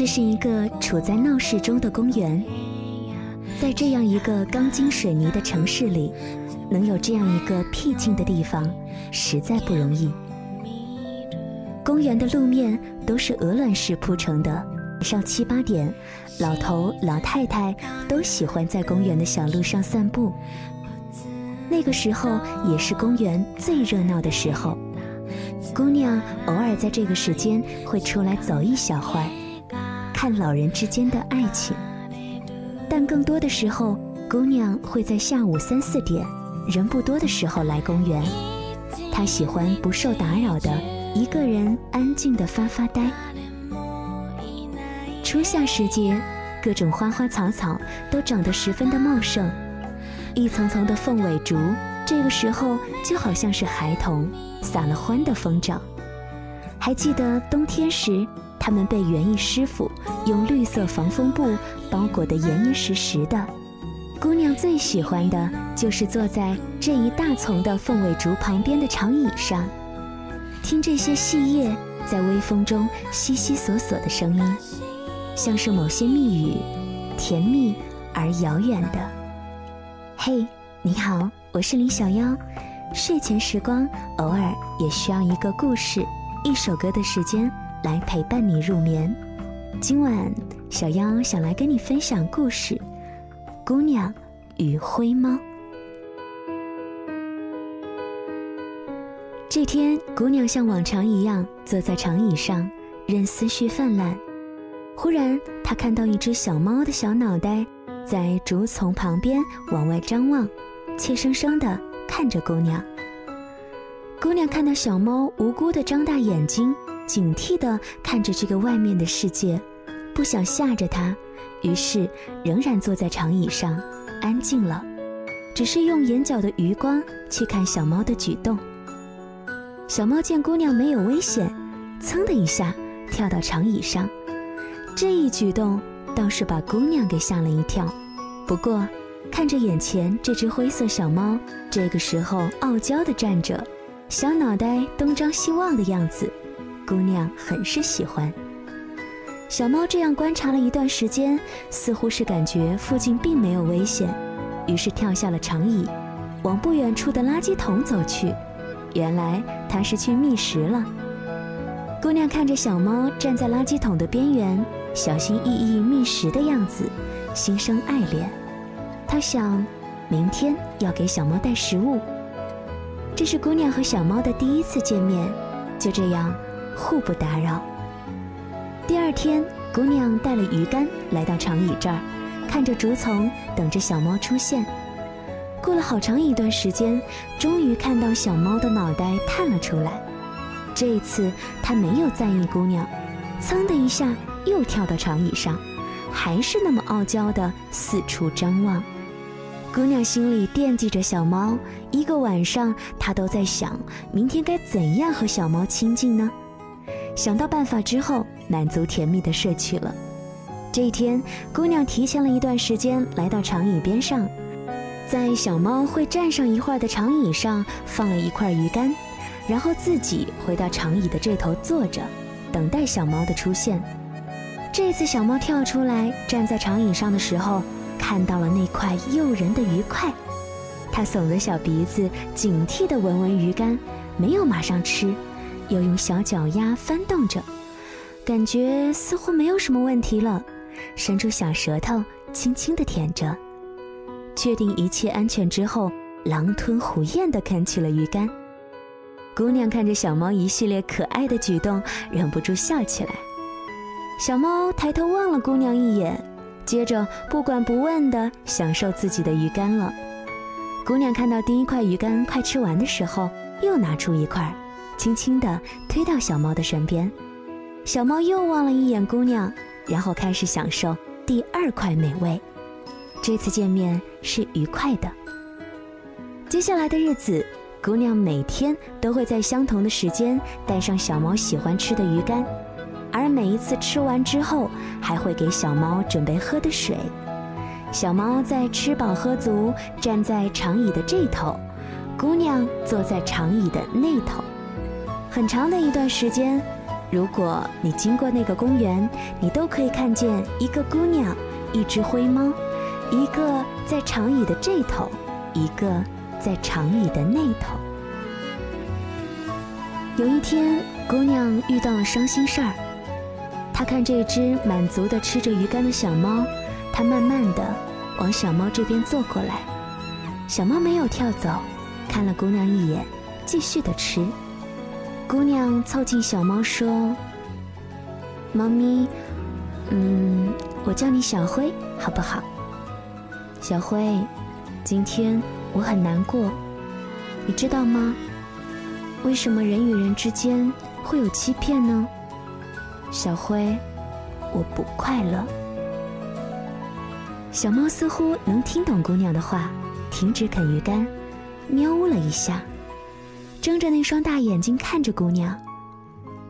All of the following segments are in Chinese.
这是一个处在闹市中的公园，在这样一个钢筋水泥的城市里，能有这样一个僻静的地方，实在不容易。公园的路面都是鹅卵石铺成的，上七八点，老头老太太都喜欢在公园的小路上散步。那个时候也是公园最热闹的时候，姑娘偶尔在这个时间会出来走一小会儿，看老人之间的爱情。但更多的时候，姑娘会在下午三四点，人不多的时候来公园。她喜欢不受打扰的。一个人安静的发发呆。初夏时节，各种花花草草都长得十分的茂盛，一层层的凤尾竹，这个时候就好像是孩童撒了欢的疯长。还记得冬天时，它们被园艺师傅用绿色防风布包裹得严严实实的。姑娘最喜欢的就是坐在这一大丛的凤尾竹旁边的长椅上。听这些细叶在微风中悉悉索索的声音，像是某些密语，甜蜜而遥远的。嘿，你好，我是李小妖。睡前时光偶尔也需要一个故事、一首歌的时间来陪伴你入眠。今晚，小妖想来跟你分享故事《姑娘与灰猫》。这天，姑娘像往常一样坐在长椅上，任思绪泛滥。忽然，她看到一只小猫的小脑袋在竹丛旁边往外张望，怯生生地看着姑娘。姑娘看到小猫无辜地张大眼睛，警惕地看着这个外面的世界，不想吓着它，于是仍然坐在长椅上，安静了，只是用眼角的余光去看小猫的举动。小猫见姑娘没有危险，噌的一下跳到长椅上，这一举动倒是把姑娘给吓了一跳。不过，看着眼前这只灰色小猫，这个时候傲娇的站着，小脑袋东张西望的样子，姑娘很是喜欢。小猫这样观察了一段时间，似乎是感觉附近并没有危险，于是跳下了长椅，往不远处的垃圾桶走去。原来它是去觅食了。姑娘看着小猫站在垃圾桶的边缘，小心翼翼觅食的样子，心生爱恋。她想，明天要给小猫带食物。这是姑娘和小猫的第一次见面，就这样互不打扰。第二天，姑娘带了鱼竿来到长椅这儿，看着竹丛，等着小猫出现。过了好长一段时间，终于看到小猫的脑袋探了出来。这一次，它没有在意姑娘，噌的一下又跳到长椅上，还是那么傲娇的四处张望。姑娘心里惦记着小猫，一个晚上她都在想，明天该怎样和小猫亲近呢？想到办法之后，满足甜蜜的睡去了。这一天，姑娘提前了一段时间来到长椅边上。在小猫会站上一会儿的长椅上放了一块鱼干，然后自己回到长椅的这头坐着，等待小猫的出现。这次小猫跳出来站在长椅上的时候，看到了那块诱人的鱼块，它耸着小鼻子，警惕地闻闻鱼干，没有马上吃，又用小脚丫翻动着，感觉似乎没有什么问题了，伸出小舌头轻轻地舔着。确定一切安全之后，狼吞虎咽地啃起了鱼干。姑娘看着小猫一系列可爱的举动，忍不住笑起来。小猫抬头望了姑娘一眼，接着不管不问地享受自己的鱼干了。姑娘看到第一块鱼干快吃完的时候，又拿出一块，轻轻地推到小猫的身边。小猫又望了一眼姑娘，然后开始享受第二块美味。这次见面是愉快的。接下来的日子，姑娘每天都会在相同的时间带上小猫喜欢吃的鱼干，而每一次吃完之后，还会给小猫准备喝的水。小猫在吃饱喝足，站在长椅的这头，姑娘坐在长椅的那头。很长的一段时间，如果你经过那个公园，你都可以看见一个姑娘，一只灰猫，一个在长椅的这头，一个在长椅的那头。有一天，姑娘遇到了伤心事儿。她看这只满足的吃着鱼干的小猫，她慢慢的往小猫这边坐过来。小猫没有跳走，看了姑娘一眼，继续的吃。姑娘凑近小猫说：“猫咪，嗯，我叫你小灰，好不好？小灰，今天我很难过，你知道吗？为什么人与人之间会有欺骗呢？小灰，我不快乐。”小猫似乎能听懂姑娘的话，停止啃鱼干，喵呜了一下。睁着那双大眼睛看着姑娘，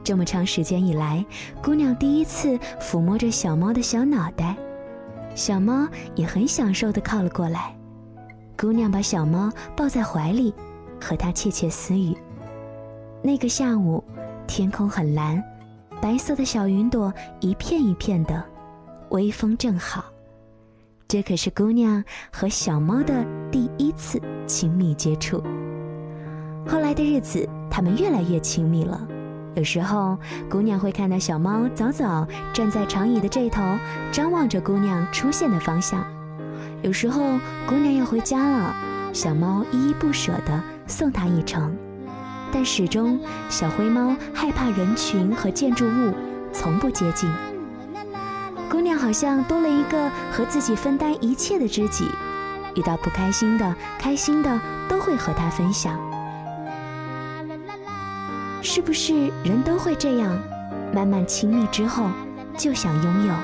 这么长时间以来，姑娘第一次抚摸着小猫的小脑袋，小猫也很享受的靠了过来。姑娘把小猫抱在怀里，和它窃窃私语。那个下午，天空很蓝，白色的小云朵一片一片的，微风正好。这可是姑娘和小猫的第一次亲密接触。后来的日子，他们越来越亲密了。有时候，姑娘会看到小猫早早站在长椅的这头，张望着姑娘出现的方向；有时候，姑娘要回家了，小猫依依不舍地送她一程。但始终，小灰猫害怕人群和建筑物，从不接近。姑娘好像多了一个和自己分担一切的知己，遇到不开心的、开心的，都会和她分享。是不是人都会这样？慢慢亲密之后，就想拥有。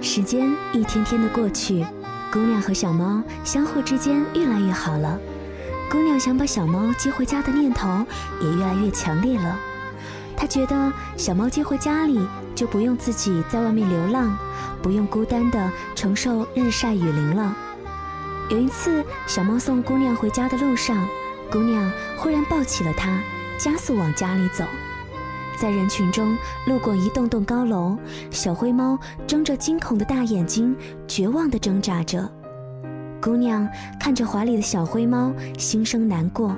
时间一天天的过去，姑娘和小猫相互之间越来越好了。姑娘想把小猫接回家的念头也越来越强烈了。她觉得小猫接回家里，就不用自己在外面流浪，不用孤单的承受日晒雨淋了。有一次，小猫送姑娘回家的路上。姑娘忽然抱起了他，加速往家里走。在人群中路过一栋栋高楼，小灰猫睁着惊恐的大眼睛，绝望地挣扎着。姑娘看着怀里的小灰猫，心生难过，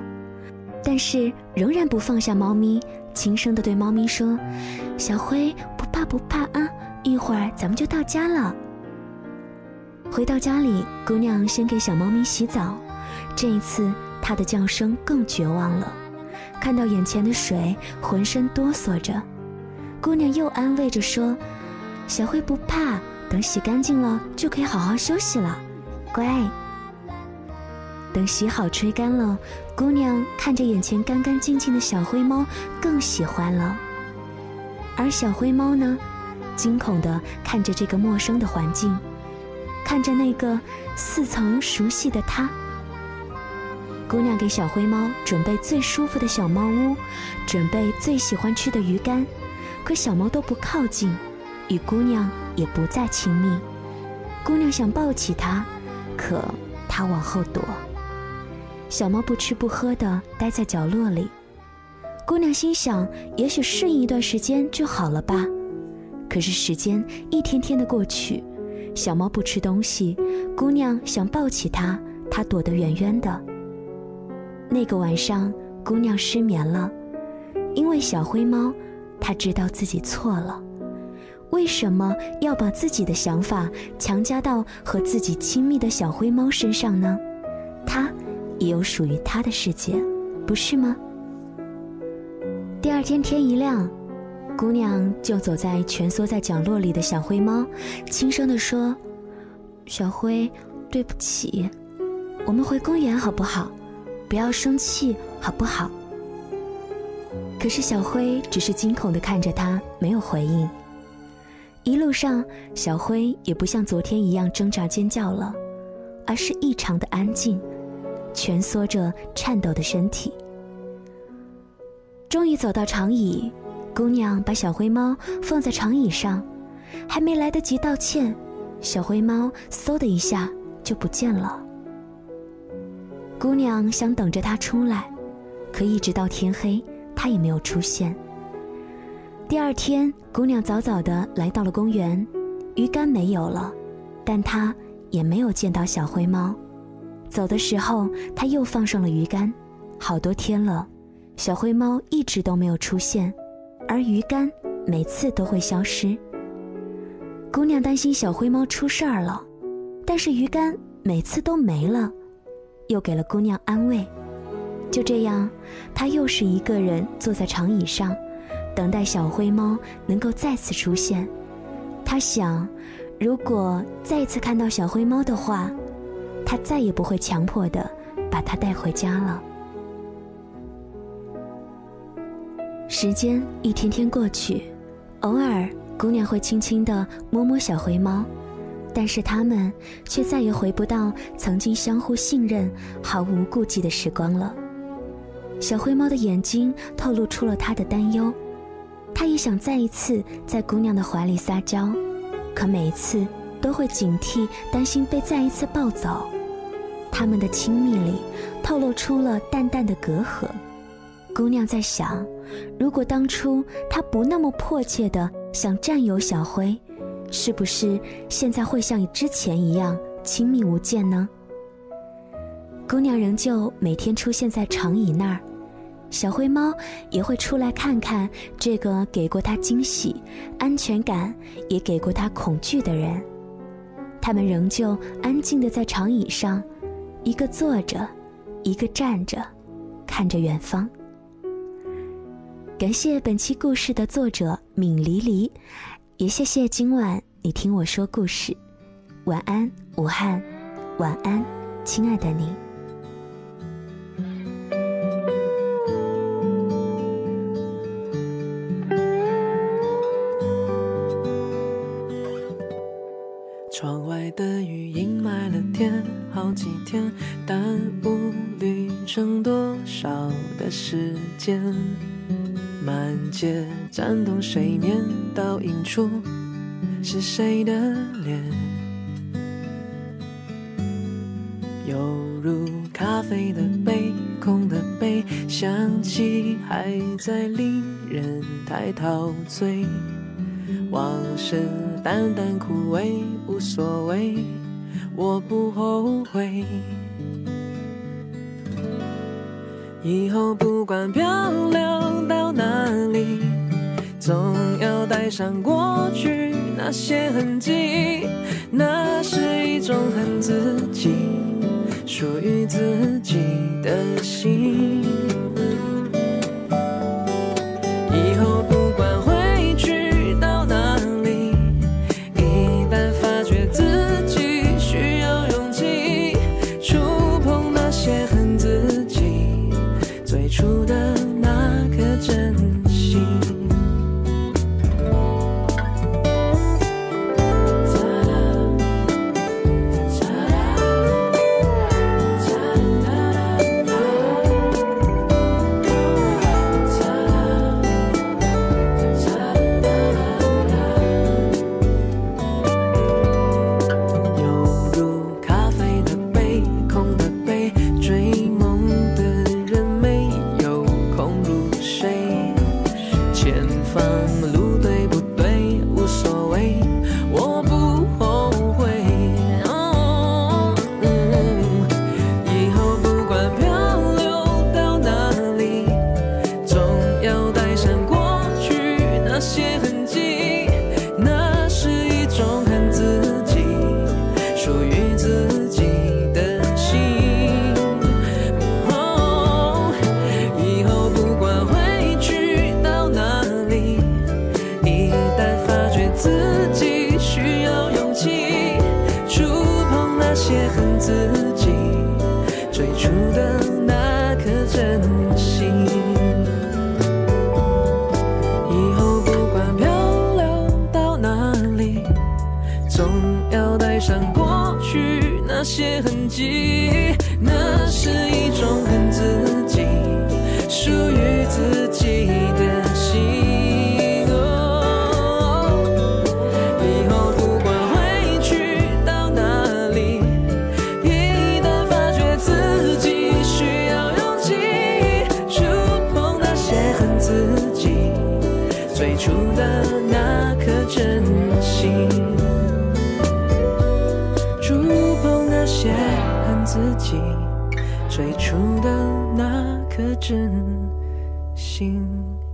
但是仍然不放下猫咪，轻声地对猫咪说：“小灰，不怕不怕啊，一会儿咱们就到家了。”回到家里，姑娘先给小猫咪洗澡，这一次。他的叫声更绝望了，看到眼前的水，浑身哆嗦着。姑娘又安慰着说：“小灰不怕，等洗干净了就可以好好休息了，乖。”等洗好吹干了，姑娘看着眼前干干净净的小灰猫，更喜欢了。而小灰猫呢，惊恐地看着这个陌生的环境，看着那个似曾熟悉的他。姑娘给小灰猫准备最舒服的小猫屋，准备最喜欢吃的鱼干，可小猫都不靠近，与姑娘也不再亲密。姑娘想抱起它，可它往后躲。小猫不吃不喝的待在角落里。姑娘心想，也许适应一段时间就好了吧。可是时间一天天的过去，小猫不吃东西，姑娘想抱起它，它躲得远远的。那个晚上，姑娘失眠了，因为小灰猫，她知道自己错了。为什么要把自己的想法强加到和自己亲密的小灰猫身上呢？它也有属于它的世界，不是吗？第二天天一亮，姑娘就走在蜷缩在角落里的小灰猫，轻声地说：“小灰，对不起，我们回公园好不好？”不要生气，好不好？可是小灰只是惊恐的看着他，没有回应。一路上，小灰也不像昨天一样挣扎尖叫了，而是异常的安静，蜷缩着颤抖的身体。终于走到长椅，姑娘把小灰猫放在长椅上，还没来得及道歉，小灰猫嗖的一下就不见了。姑娘想等着他出来，可一直到天黑，他也没有出现。第二天，姑娘早早的来到了公园，鱼竿没有了，但她也没有见到小灰猫。走的时候，她又放上了鱼竿。好多天了，小灰猫一直都没有出现，而鱼竿每次都会消失。姑娘担心小灰猫出事儿了，但是鱼竿每次都没了，又给了姑娘安慰。就这样，他又是一个人坐在长椅上，等待小灰猫能够再次出现。他想，如果再次看到小灰猫的话，他再也不会强迫的把它带回家了。时间一天天过去，偶尔。姑娘会轻轻地摸摸小灰猫，但是他们却再也回不到曾经相互信任、毫无顾忌的时光了。小灰猫的眼睛透露出了他的担忧，他也想再一次在姑娘的怀里撒娇，可每次都会警惕，担心被再一次抱走。他们的亲密里透露出了淡淡的隔阂。姑娘在想，如果当初他不那么迫切的。想占有小灰，是不是现在会像之前一样亲密无间呢？姑娘仍旧每天出现在长椅那儿，小灰猫也会出来看看这个给过她惊喜、安全感，也给过她恐惧的人。他们仍旧安静的在长椅上，一个坐着，一个站着，看着远方。感谢本期故事的作者敏离离，也谢谢今晚你听我说故事。晚安，武汉，晚安，亲爱的你。满街颤动水面，倒映出是谁的脸？犹如咖啡的杯，空的杯，香气还在令人太陶醉。往事淡淡枯萎，无所谓，我不后悔。以后不管漂流到哪里，要带上过去那些痕迹，那是一种很自己、属于自己的心。谁？前方路。真心。